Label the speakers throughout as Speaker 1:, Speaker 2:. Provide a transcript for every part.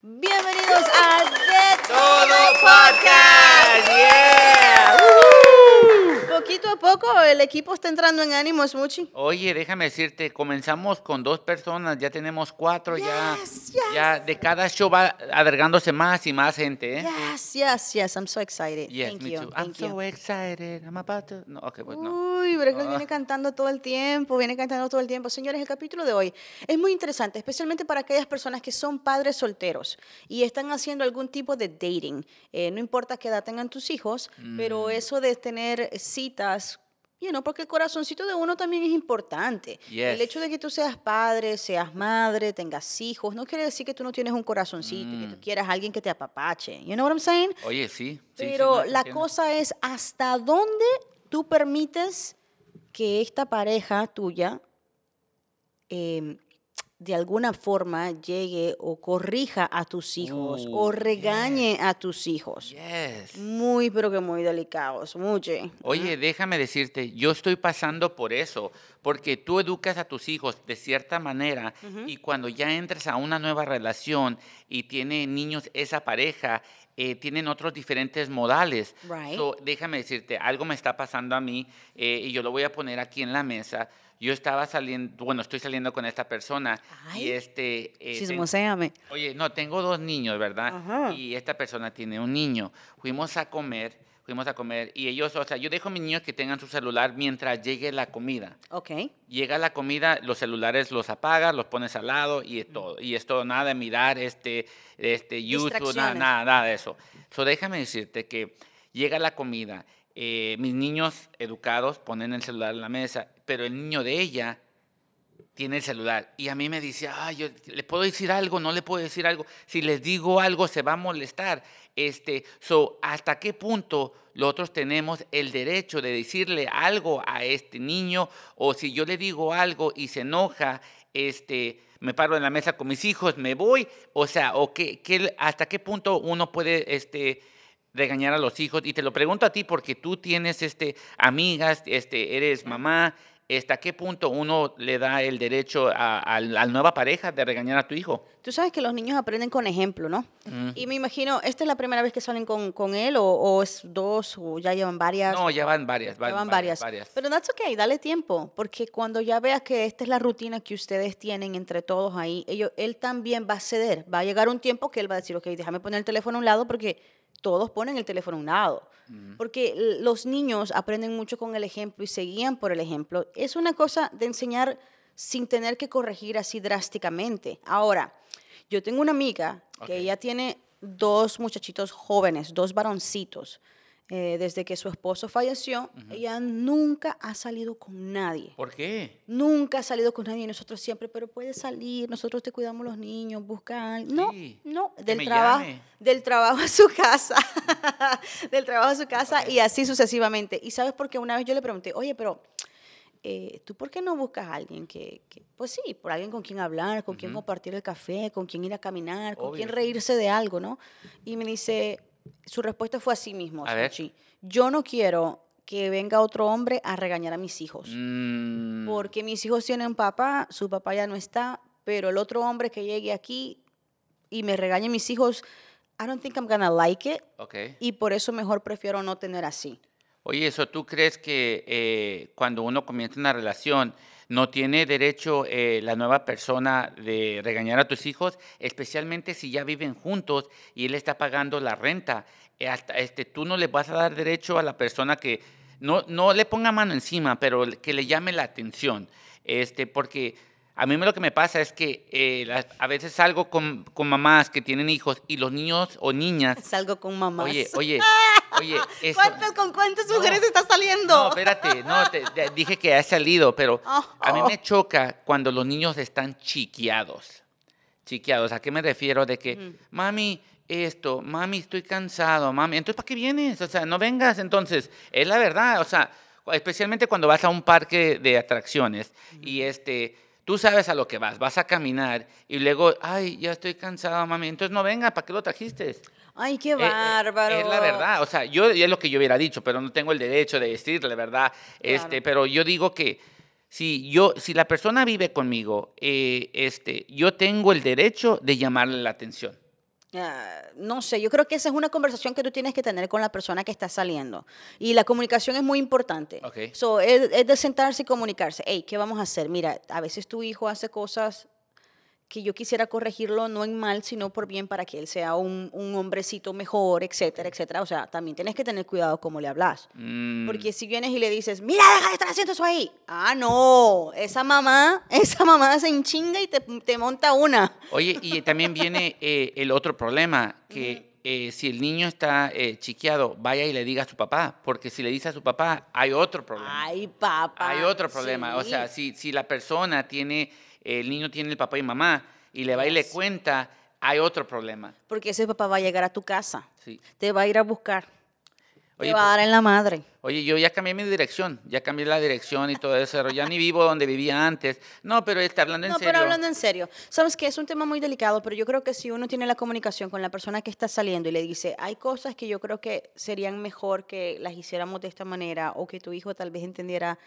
Speaker 1: Bienvenidos a The
Speaker 2: Todo Podcast. Yeah.
Speaker 1: Poquito a poco el equipo está entrando en ánimo, Smoochie.
Speaker 2: Oye, déjame decirte, comenzamos con dos personas, ya tenemos cuatro, ya,
Speaker 1: Yes, yes.
Speaker 2: ya de cada show va agregándose más y más gente, ¿eh?
Speaker 1: Yes, yes, yes. I'm so excited.
Speaker 2: Yes,
Speaker 1: Thank
Speaker 2: me
Speaker 1: you.
Speaker 2: too. I'm
Speaker 1: Thank you.
Speaker 2: so excited. I'm about to. No, okay, pues no.
Speaker 1: Uy, pero es que él
Speaker 2: Ah.
Speaker 1: viene cantando todo el tiempo, viene cantando todo el tiempo. Señores, el capítulo de hoy es muy interesante, especialmente para aquellas personas que son padres solteros y están haciendo algún tipo de dating. Eh, no importa qué edad tengan tus hijos,
Speaker 2: Mm.
Speaker 1: pero eso de tener citas, you know, porque el corazoncito de uno también es importante. El
Speaker 2: Yes.
Speaker 1: hecho de que tú seas padre, seas madre, tengas hijos, no quiere decir que tú no tienes un corazoncito y que
Speaker 2: Mm.
Speaker 1: tú quieras a alguien que te apapache. You know what I'm saying?
Speaker 2: Oye, sí. sí, sí,
Speaker 1: Pero
Speaker 2: no, te
Speaker 1: la
Speaker 2: entiendo.
Speaker 1: cosa es hasta dónde tú permites que esta pareja tuya em, de alguna forma llegue o corrija a tus hijos o
Speaker 2: Uh,
Speaker 1: regañe a tus hijos.
Speaker 2: Yes.
Speaker 1: Muy, pero que muy delicados, mucho.
Speaker 2: Oye, déjame decirte, yo estoy pasando por eso, porque tú educas a tus hijos de cierta manera y cuando ya entras a una nueva relación y tiene niños esa pareja, eh, tienen otros diferentes modales.
Speaker 1: Right.
Speaker 2: So, déjame decirte, algo me está pasando a mí eh, y yo lo voy a poner aquí en la mesa. Yo estaba saliendo, bueno, estoy saliendo con esta persona
Speaker 1: Ay,
Speaker 2: y este... eh, ten-. Oye, no, tengo dos niños, ¿verdad?
Speaker 1: Ajá.
Speaker 2: Y esta persona tiene un niño. Fuimos a comer, fuimos a comer y ellos, o sea, yo dejo a mis niños que tengan su celular mientras llegue la comida.
Speaker 1: Ok.
Speaker 2: Llega la comida, los celulares los apagas, los pones al lado y es todo. Y es todo, nada de mirar este, este YouTube, nada, nada, nada de eso. So, déjame decirte que llega la comida, eh, mis niños educados ponen el celular en la mesa, pero el niño de ella tiene el celular y a mí me dice, ay, yo le puedo decir algo, no le puedo decir algo. Si les digo algo se va a molestar. Este, so, ¿hasta qué punto nosotros tenemos el derecho de decirle algo a este niño? O si yo le digo algo y se enoja, este, me paro en la mesa con mis hijos, me voy. O sea, o qué, qué- ¿hasta qué punto uno puede, este, regañar a los hijos? Y te lo pregunto a ti porque tú tienes, este, amigas, este, eres mamá. ¿Hasta qué punto uno le da el derecho a, a la nueva pareja de regañar a tu hijo?
Speaker 1: Tú sabes que los niños aprenden con ejemplo, ¿no?
Speaker 2: Mm.
Speaker 1: Y me imagino, ¿esta es la primera vez que salen con, con él o, o es dos o ya llevan varias?
Speaker 2: No, ya van varias,
Speaker 1: Ya
Speaker 2: van, varias.
Speaker 1: varias. Pero that's okay, dale tiempo, porque cuando ya veas que esta es la rutina que ustedes tienen entre todos ahí, ellos, él también va a ceder. Va a llegar un tiempo que él va a decir, ok, déjame poner el teléfono a un lado porque todos ponen el teléfono a un lado. Porque los niños aprenden mucho con el ejemplo y se guían por el ejemplo. Es una cosa de enseñar sin tener que corregir así drásticamente. Ahora, yo tengo una amiga que ella tiene dos muchachitos jóvenes, dos varoncitos. Eh, desde que su esposo falleció, ella nunca ha salido con nadie.
Speaker 2: ¿Por qué?
Speaker 1: Nunca ha salido con nadie. Nosotros siempre, pero puede salir, nosotros te cuidamos los niños, busca. No,
Speaker 2: Sí,
Speaker 1: no, del trabajo,
Speaker 2: llame.
Speaker 1: del trabajo a su casa, del trabajo a su casa y así sucesivamente. Y sabes por qué una vez yo le pregunté, oye, pero eh, ¿tú por qué no buscas a alguien que, que- pues sí, por alguien con quien hablar, con quien
Speaker 2: Ujú.
Speaker 1: compartir el café, con quien ir a caminar, con quien reírse de algo, ¿no? Y me dice, su respuesta fue así mismo,
Speaker 2: A ver.
Speaker 1: Yo no quiero que venga otro hombre a regañar a mis hijos.
Speaker 2: Mm,
Speaker 1: Porque mis hijos tienen papá, su papá ya no está, pero el otro hombre que llegue aquí y me regañe a mis hijos, I don't think I'm gonna like it.
Speaker 2: ok.
Speaker 1: Y por eso mejor prefiero no tener así.
Speaker 2: Oye, eso, ¿tú crees que eh, cuando uno comienza una relación no tiene derecho eh, la nueva persona de regañar a tus hijos, especialmente si ya viven juntos y él está pagando la renta? Eh, hasta, este, tú no le vas a dar derecho a la persona que no, no le ponga mano encima, pero que le llame la atención. Este, porque a mí lo que me pasa es que eh, las- a veces salgo con, con mamás que tienen hijos y los niños o niñas
Speaker 1: Salgo con mamás.
Speaker 2: Oye, oye, oye, eso-
Speaker 1: ¿Cuántas- ¿Con cuántas
Speaker 2: No.
Speaker 1: mujeres estás saliendo?
Speaker 2: No, espérate, no, te, te dije que ha salido, pero
Speaker 1: Oh,
Speaker 2: a mí me choca cuando los niños están chiqueados. Chiqueados, ¿a qué me refiero? De que, mami, esto, mami, estoy cansado, mami, entonces ¿para qué vienes? O sea, no vengas, entonces, es la verdad, o sea, especialmente cuando vas a un parque de atracciones y este, tú sabes a lo que vas, vas a caminar y luego, ay, ya estoy cansado, mami, entonces no venga, ¿para qué lo trajiste?
Speaker 1: Ay, qué
Speaker 2: Eh, eh,
Speaker 1: bárbaro.
Speaker 2: Es la verdad, o sea, yo es lo que yo hubiera dicho, pero no tengo el derecho de decirle, ¿verdad? Este, pero yo digo que si yo, si la persona vive conmigo, eh, este, yo tengo el derecho de llamarle la atención.
Speaker 1: Ah, no sé, yo creo que esa es una conversación que tú tienes que tener con la persona que está saliendo. Y la comunicación es muy importante.
Speaker 2: Ok.
Speaker 1: So, es, es de sentarse y comunicarse. Hey, ¿qué vamos a hacer? Mira, a veces tu hijo hace cosas que yo quisiera corregirlo no en mal, sino por bien para que él sea un, un hombrecito mejor, etcétera, etcétera. O sea, también tienes que tener cuidado cómo le hablas.
Speaker 2: Mm,
Speaker 1: Porque si vienes y le dices, mira, deja de estar haciendo eso ahí. Ah, no, esa mamá, esa mamá se enchinga y te, te monta una.
Speaker 2: Oye, y también viene eh, el otro problema, que eh, si el niño está eh, chiqueado, vaya y le diga a su papá, porque si le dice a su papá, hay otro problema.
Speaker 1: Ay, papá.
Speaker 2: Hay otro problema. O
Speaker 1: sí.
Speaker 2: sea, si, si la persona tiene, el niño tiene el papá y mamá, y le va y le cuenta, hay otro problema.
Speaker 1: Porque ese papá va a llegar a tu casa,
Speaker 2: Sí.
Speaker 1: te va a ir a buscar,
Speaker 2: Oye,
Speaker 1: te va a dar en la madre.
Speaker 2: Oye, yo ya cambié mi dirección, ya cambié la dirección y todo eso, ya ni vivo donde vivía antes. No, pero está hablando en
Speaker 1: No,
Speaker 2: serio.
Speaker 1: pero hablando en serio, sabes que es un tema muy delicado, pero yo creo que si uno tiene la comunicación con la persona que está saliendo y le dice, hay cosas que yo creo que serían mejor que las hiciéramos de esta manera o que tu hijo tal vez entendiera,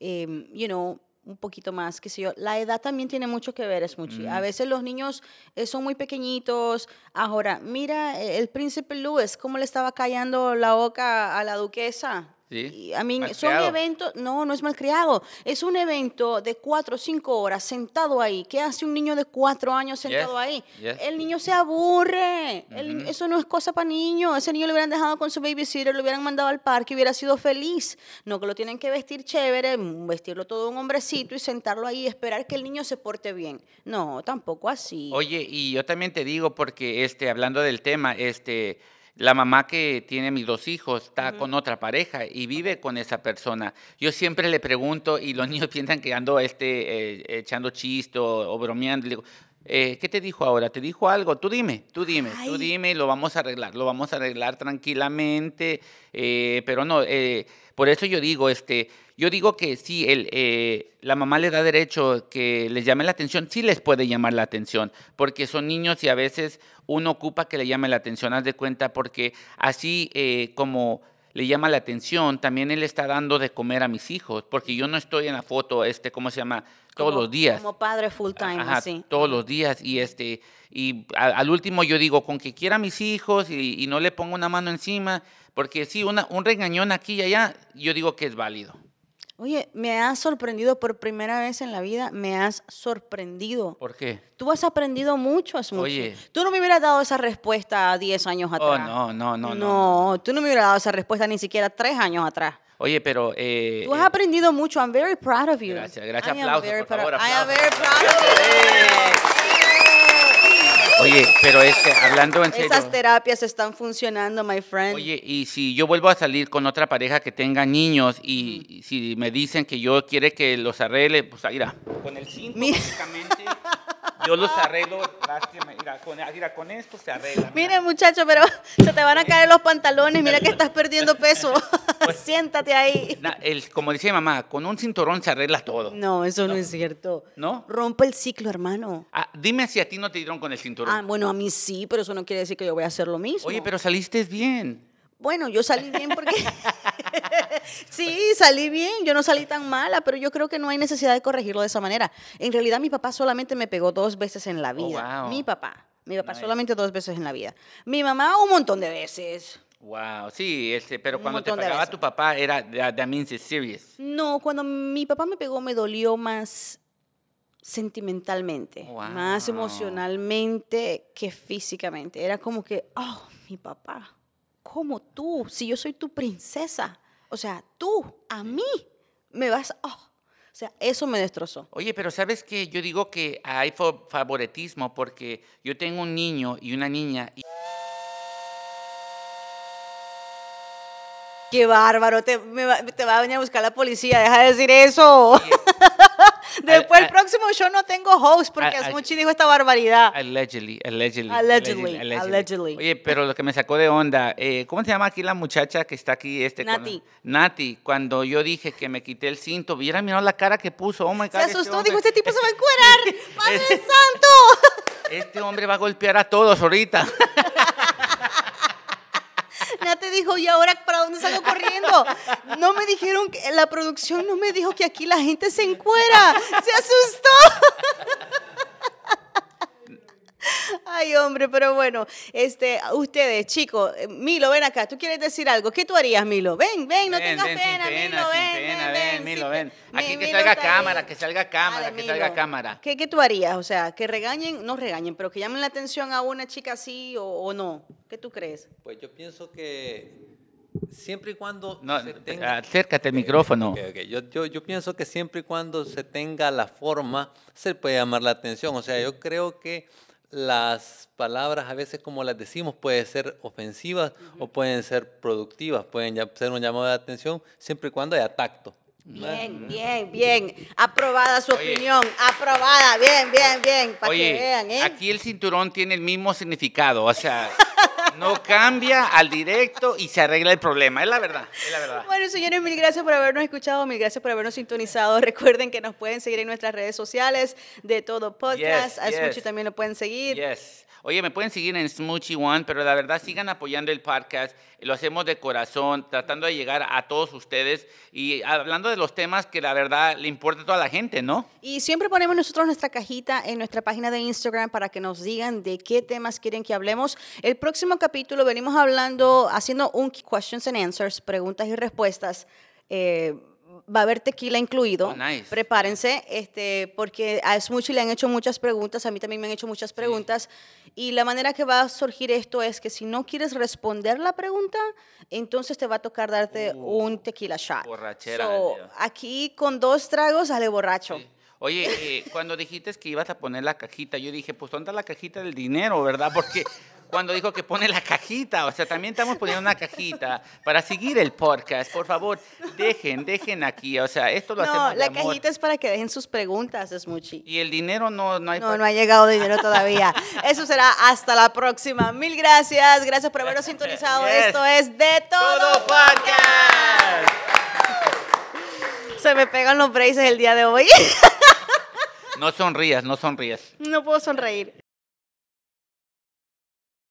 Speaker 1: em, you know, un poquito más, qué sé yo. La edad también tiene mucho que ver, es mucho. A veces los niños eh, son muy pequeñitos. Ahora, mira eh, el príncipe Louis, cómo le estaba callando la boca a la duquesa.
Speaker 2: Sí,
Speaker 1: Y, I mean, son eventos, no, no es malcriado. Es un evento de cuatro o cinco horas sentado ahí. ¿Qué hace un niño de cuatro años sentado
Speaker 2: Yes,
Speaker 1: ahí?
Speaker 2: yes.
Speaker 1: El niño se aburre. El eso no es cosa para niños. Ese niño lo hubieran dejado con su babysitter, lo hubieran mandado al parque y hubiera sido feliz. No que lo tienen que vestir chévere, vestirlo todo un hombrecito y sentarlo ahí y esperar que el niño se porte bien. No, tampoco así.
Speaker 2: Oye, y yo también te digo, porque este, hablando del tema, este, la mamá que tiene mis dos hijos está con otra pareja y vive con esa persona. Yo siempre le pregunto y los niños piensan que ando este, eh, echando chiste o, o bromeando. Le digo, eh, ¿qué te dijo ahora? ¿Te dijo algo? Tú dime, tú dime, tú dime y lo vamos a arreglar. Lo vamos a arreglar tranquilamente, eh, pero no, eh, por eso yo digo, este, yo digo que sí, el, la mamá le da derecho que les llame la atención, sí les puede llamar la atención, porque son niños y a veces uno ocupa que le llame la atención, haz de cuenta, porque así como le llama la atención, también él está dando de comer a mis hijos, porque yo no estoy en la foto, este, ¿cómo se llama? Todos
Speaker 1: Como-
Speaker 2: los días.
Speaker 1: Como padre full time,
Speaker 2: Ajá,
Speaker 1: así.
Speaker 2: todos los días y este y al último yo digo con que quiera a mis hijos y, y no le pongo una mano encima porque sí una, un regañón aquí y allá yo digo que es válido
Speaker 1: Oye, me has sorprendido por primera vez en la vida, me has sorprendido.
Speaker 2: ¿por qué?
Speaker 1: Tú has aprendido mucho, Smoochie.
Speaker 2: Oye.
Speaker 1: Tú no me hubieras dado esa respuesta 10 años atrás.
Speaker 2: Oh, no, no, no, no.
Speaker 1: No, tú no me hubieras dado esa respuesta ni siquiera 3 años atrás.
Speaker 2: Oye, pero eh,
Speaker 1: Tú has
Speaker 2: eh,
Speaker 1: aprendido mucho. I'm very proud of you.
Speaker 2: Gracias, gracias.
Speaker 1: I am
Speaker 2: Aplausos,
Speaker 1: very
Speaker 2: por
Speaker 1: proud-
Speaker 2: favor,
Speaker 1: I am
Speaker 2: aplausos.
Speaker 1: very proud of you.
Speaker 2: oye, pero este hablando en serio.
Speaker 1: Esas terapias están funcionando, my friend.
Speaker 2: Oye, y si yo vuelvo a salir con otra pareja que tenga niños y, y si me dicen que yo quiere que los arregle, pues ahí mira, con el cinto
Speaker 1: Mira.
Speaker 2: básicamente yo los arreglo, lástima, mira, con, mira, con esto se arregla. mira.
Speaker 1: Mire, muchacho, pero se te van a caer los pantalones. Mira que estás perdiendo peso.
Speaker 2: Pues
Speaker 1: Siéntate ahí.
Speaker 2: Na- el- como decía mamá, con un cinturón se arregla todo.
Speaker 1: No, eso no, es cierto.
Speaker 2: ¿No?
Speaker 1: Rompe el ciclo, hermano.
Speaker 2: Ah, dime si a ti no te dieron con el cinturón.
Speaker 1: Ah, bueno, a mí sí, pero eso no quiere decir que yo voy a hacer lo mismo.
Speaker 2: Oye, pero saliste bien.
Speaker 1: Bueno, yo salí bien porque... sí, salí bien, yo no salí tan mala, pero yo creo que no hay necesidad de corregirlo de esa manera. En realidad mi papá solamente me pegó dos veces en la vida.
Speaker 2: wow.
Speaker 1: Mi papá, mi papá
Speaker 2: Nice.
Speaker 1: solamente dos veces en la vida. Mi mamá un montón de veces.
Speaker 2: Wow, sí, este, pero cuando te
Speaker 1: veces.
Speaker 2: tu papá era, that, means it's serious.
Speaker 1: No, cuando mi papá me pegó me dolió más sentimentalmente, más
Speaker 2: Wow.
Speaker 1: emocionalmente que físicamente. Era como que, oh, mi papá, como tú, si yo soy tu princesa, o sea, tú, a mí, me vas, oh. o sea, eso me destrozó.
Speaker 2: Oye, pero ¿sabes qué? Yo digo que hay fa- favoritismo porque yo tengo un niño y una niña y
Speaker 1: Qué bárbaro, te, me va, te va a venir a buscar la policía, deja de decir eso. Después el próximo show no tengo host porque
Speaker 2: a- a-
Speaker 1: Smuchi dijo esta barbaridad.
Speaker 2: Allegedly, allegedly.
Speaker 1: Allegedly, allegedly.
Speaker 2: Oye, pero lo que me sacó de onda, eh, ¿cómo se llama aquí la muchacha que está aquí? Este, con-
Speaker 1: Nati.
Speaker 2: Nati, cuando yo dije que me quité el cinto, hubiera mirado la cara que puso. Oh my God.
Speaker 1: Se
Speaker 2: este
Speaker 1: asustó,
Speaker 2: hombre-
Speaker 1: dijo, este tipo se va a encuerar. ¡Padre
Speaker 2: Este-
Speaker 1: santo!
Speaker 2: Este hombre va a golpear a todos ahorita.
Speaker 1: Dijo, ¿y ahora para dónde salgo corriendo? No me dijeron, que la producción no me dijo que aquí la gente se encuera. Se asustó. Ay, hombre, pero bueno, este, ustedes, chicos, eh, Milo, ven acá, ¿tú quieres decir algo? ¿Qué tú harías, Milo? Ven, ven, no
Speaker 2: Ven,
Speaker 1: tengas
Speaker 2: ven,
Speaker 1: pena,
Speaker 2: pena,
Speaker 1: Milo, ven,
Speaker 2: pena,
Speaker 1: ven,
Speaker 2: ven, Milo, ven.
Speaker 1: Mi-
Speaker 2: Aquí que
Speaker 1: Milo
Speaker 2: salga cámara, que salga cámara,
Speaker 1: Dale,
Speaker 2: que salga cámara.
Speaker 1: ¿Qué, ¿Qué tú harías? O sea, que regañen, no regañen, pero que llamen la atención a una chica así o, o no. ¿Qué tú crees?
Speaker 3: Pues yo pienso que siempre y cuando
Speaker 2: No,
Speaker 3: se tenga...
Speaker 2: acércate al micrófono.
Speaker 3: Yo, yo pienso que siempre y cuando se tenga la forma, se puede llamar la atención. O sea, yo creo que las palabras a veces como las decimos pueden ser ofensivas o pueden ser productivas, pueden ya- ser un llamado de atención siempre y cuando haya tacto.
Speaker 1: Bien, bien, bien. Aprobada su
Speaker 2: Oye.
Speaker 1: opinión. Aprobada. Bien, bien, bien. Para que vean, ¿eh?
Speaker 2: aquí el cinturón tiene el mismo significado, o sea, no cambia al directo y se arregla el problema, es la verdad, es la verdad.
Speaker 1: Bueno, señores, mil gracias por habernos escuchado, mil gracias por habernos sintonizado. Recuerden que nos pueden seguir en nuestras redes sociales de todo podcast.
Speaker 2: Yes,
Speaker 1: a
Speaker 2: yes.
Speaker 1: también lo pueden seguir.
Speaker 2: Yes. Oye, me pueden seguir en Smoochy One, pero la verdad sigan apoyando el podcast. Lo hacemos de corazón, tratando de llegar a todos ustedes y hablando de los temas que la verdad le importa a toda la gente, ¿no?
Speaker 1: Y siempre ponemos nosotros nuestra cajita en nuestra página de Instagram para que nos digan de qué temas quieren que hablemos. El próximo capítulo venimos hablando, haciendo un questions and answers, preguntas y respuestas. Eh, va a haber tequila incluido.
Speaker 2: Oh, nice.
Speaker 1: Prepárense, este, porque a Smoochie le han hecho muchas preguntas, a mí también me han hecho muchas preguntas. Y la manera que va a surgir esto es que si no quieres responder la pregunta, entonces te va a tocar darte un tequila shot.
Speaker 2: Uh, borrachera
Speaker 1: So, aquí con dos tragos sale borracho.
Speaker 2: Sí. Oye, eh, cuando dijiste que ibas a poner la cajita, yo dije, pues ¿dónde está la cajita del dinero, verdad? Porque cuando dijo que pone la cajita, o sea, también estamos poniendo una cajita para seguir el podcast. Por favor, dejen, dejen aquí, o sea, esto lo
Speaker 1: No,
Speaker 2: hacemos de
Speaker 1: la
Speaker 2: amor.
Speaker 1: cajita es para que dejen sus preguntas, Smoochie.
Speaker 2: Y el dinero no, no hay
Speaker 1: No, no ha llegado dinero todavía. Eso será hasta la próxima. Mil gracias. Gracias por habernos sintonizado.
Speaker 2: Yes.
Speaker 1: Esto es De Todo,
Speaker 2: Todo podcast.
Speaker 1: Se me pegan los braces el día de hoy.
Speaker 2: No sonrías, no sonrías.
Speaker 1: no puedo sonreír.